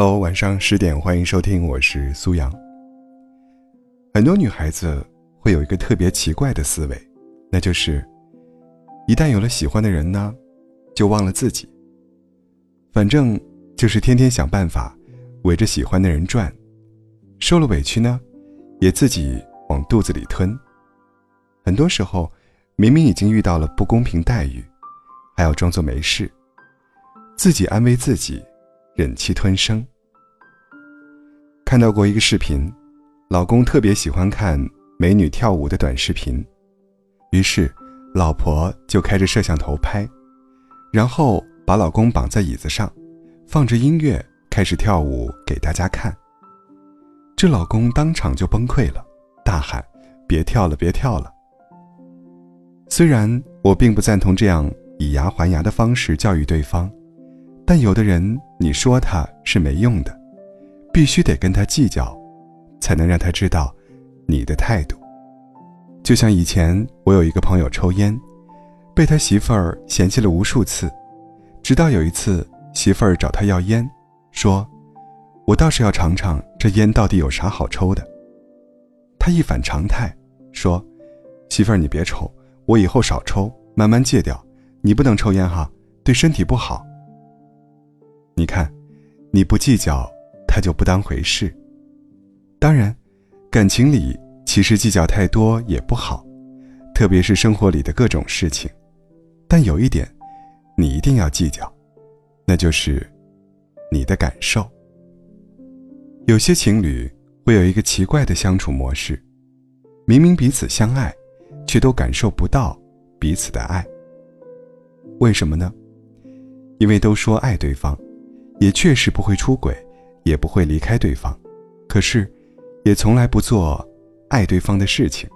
Hello，晚上十点，欢迎收听，我是苏阳。很多女孩子会有一个特别奇怪的思维，那就是一旦有了喜欢的人呢，就忘了自己。反正就是天天想办法围着喜欢的人转，受了委屈呢，也自己往肚子里吞。很多时候，明明已经遇到了不公平待遇，还要装作没事，自己安慰自己。忍气吞声。看到过一个视频，老公特别喜欢看美女跳舞的短视频，于是老婆就开着摄像头拍，然后把老公绑在椅子上，放着音乐开始跳舞给大家看。这老公当场就崩溃了，大喊：“别跳了，别跳了！”虽然我并不赞同这样以牙还牙的方式教育对方。但有的人，你说他是没用的，必须得跟他计较，才能让他知道你的态度。就像以前我有一个朋友抽烟，被他媳妇儿嫌弃了无数次，直到有一次媳妇儿找他要烟，说：“我倒是要尝尝这烟到底有啥好抽的。”他一反常态说：“媳妇儿你别抽，我以后少抽，慢慢戒掉。你不能抽烟哈，对身体不好。”你看，你不计较，他就不当回事。当然，感情里其实计较太多也不好，特别是生活里的各种事情。但有一点，你一定要计较，那就是你的感受。有些情侣会有一个奇怪的相处模式，明明彼此相爱，却都感受不到彼此的爱。为什么呢？因为都说爱对方。也确实不会出轨，也不会离开对方，可是，也从来不做爱对方的事情，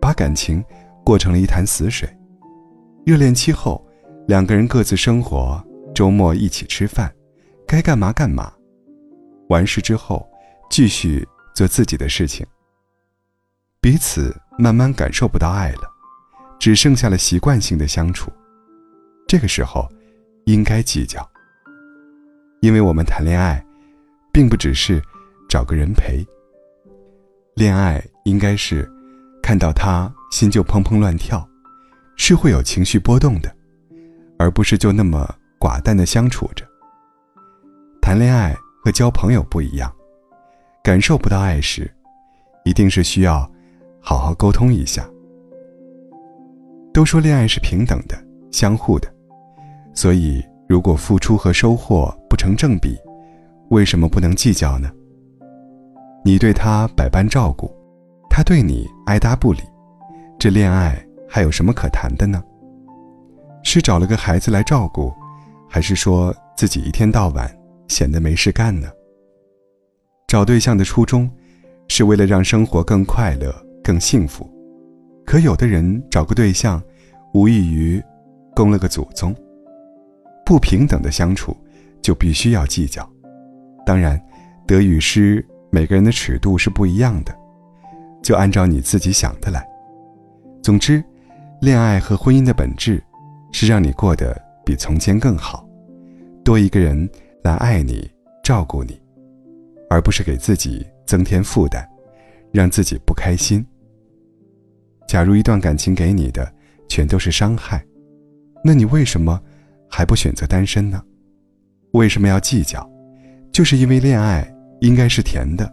把感情过成了一潭死水。热恋期后，两个人各自生活，周末一起吃饭，该干嘛干嘛，完事之后继续做自己的事情。彼此慢慢感受不到爱了，只剩下了习惯性的相处。这个时候，应该计较。因为我们谈恋爱，并不只是找个人陪。恋爱应该是看到他心就砰砰乱跳，是会有情绪波动的，而不是就那么寡淡的相处着。谈恋爱和交朋友不一样，感受不到爱时，一定是需要好好沟通一下。都说恋爱是平等的、相互的，所以。如果付出和收获不成正比，为什么不能计较呢？你对他百般照顾，他对你爱答不理，这恋爱还有什么可谈的呢？是找了个孩子来照顾，还是说自己一天到晚闲得没事干呢？找对象的初衷，是为了让生活更快乐、更幸福，可有的人找个对象，无异于供了个祖宗。不平等的相处，就必须要计较。当然，得与失，每个人的尺度是不一样的，就按照你自己想的来。总之，恋爱和婚姻的本质，是让你过得比从前更好，多一个人来爱你、照顾你，而不是给自己增添负担，让自己不开心。假如一段感情给你的全都是伤害，那你为什么？还不选择单身呢？为什么要计较？就是因为恋爱应该是甜的。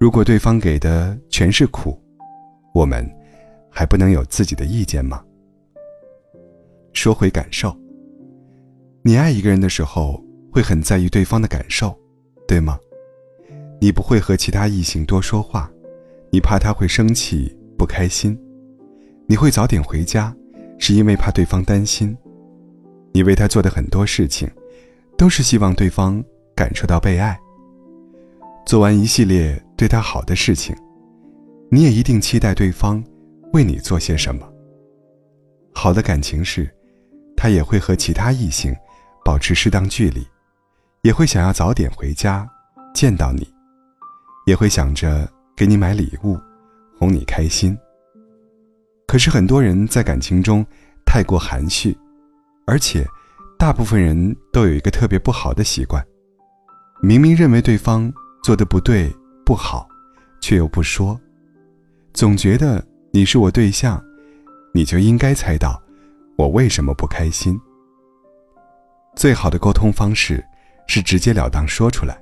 如果对方给的全是苦，我们还不能有自己的意见吗？说回感受，你爱一个人的时候会很在意对方的感受，对吗？你不会和其他异性多说话，你怕他会生气不开心，你会早点回家，是因为怕对方担心。你为他做的很多事情，都是希望对方感受到被爱。做完一系列对他好的事情，你也一定期待对方为你做些什么。好的感情是，他也会和其他异性保持适当距离，也会想要早点回家见到你，也会想着给你买礼物，哄你开心。可是很多人在感情中太过含蓄。而且，大部分人都有一个特别不好的习惯，明明认为对方做的不对不好，却又不说，总觉得你是我对象，你就应该猜到我为什么不开心。最好的沟通方式是直截了当说出来，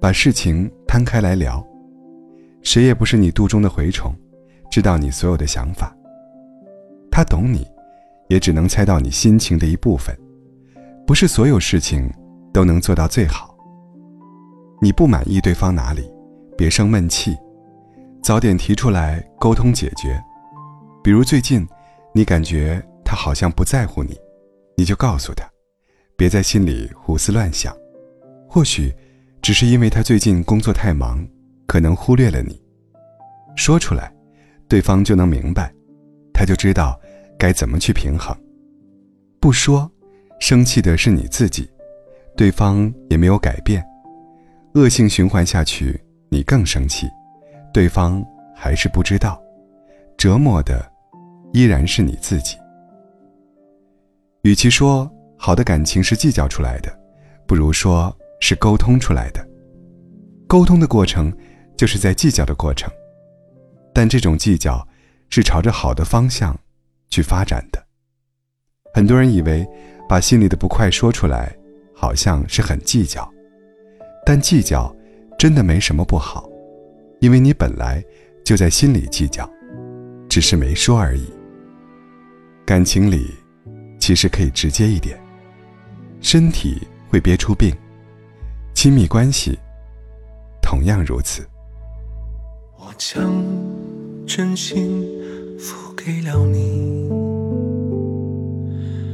把事情摊开来聊。谁也不是你肚中的蛔虫，知道你所有的想法。他懂你，也只能猜到你心情的一部分，不是所有事情都能做到最好。你不满意对方哪里，别生闷气，早点提出来沟通解决。比如最近，你感觉他好像不在乎你，你就告诉他，别在心里胡思乱想，或许只是因为他最近工作太忙。可能忽略了你，说出来，对方就能明白，他就知道该怎么去平衡。不说，生气的是你自己，对方也没有改变，恶性循环下去，你更生气，对方还是不知道，折磨的依然是你自己。与其说好的感情是计较出来的，不如说是沟通出来的。沟通的过程。就是在计较的过程，但这种计较是朝着好的方向去发展的。很多人以为把心里的不快说出来，好像是很计较，但计较真的没什么不好，因为你本来就在心里计较，只是没说而已。感情里其实可以直接一点，身体会憋出病，亲密关系同样如此。我将真心付给了你，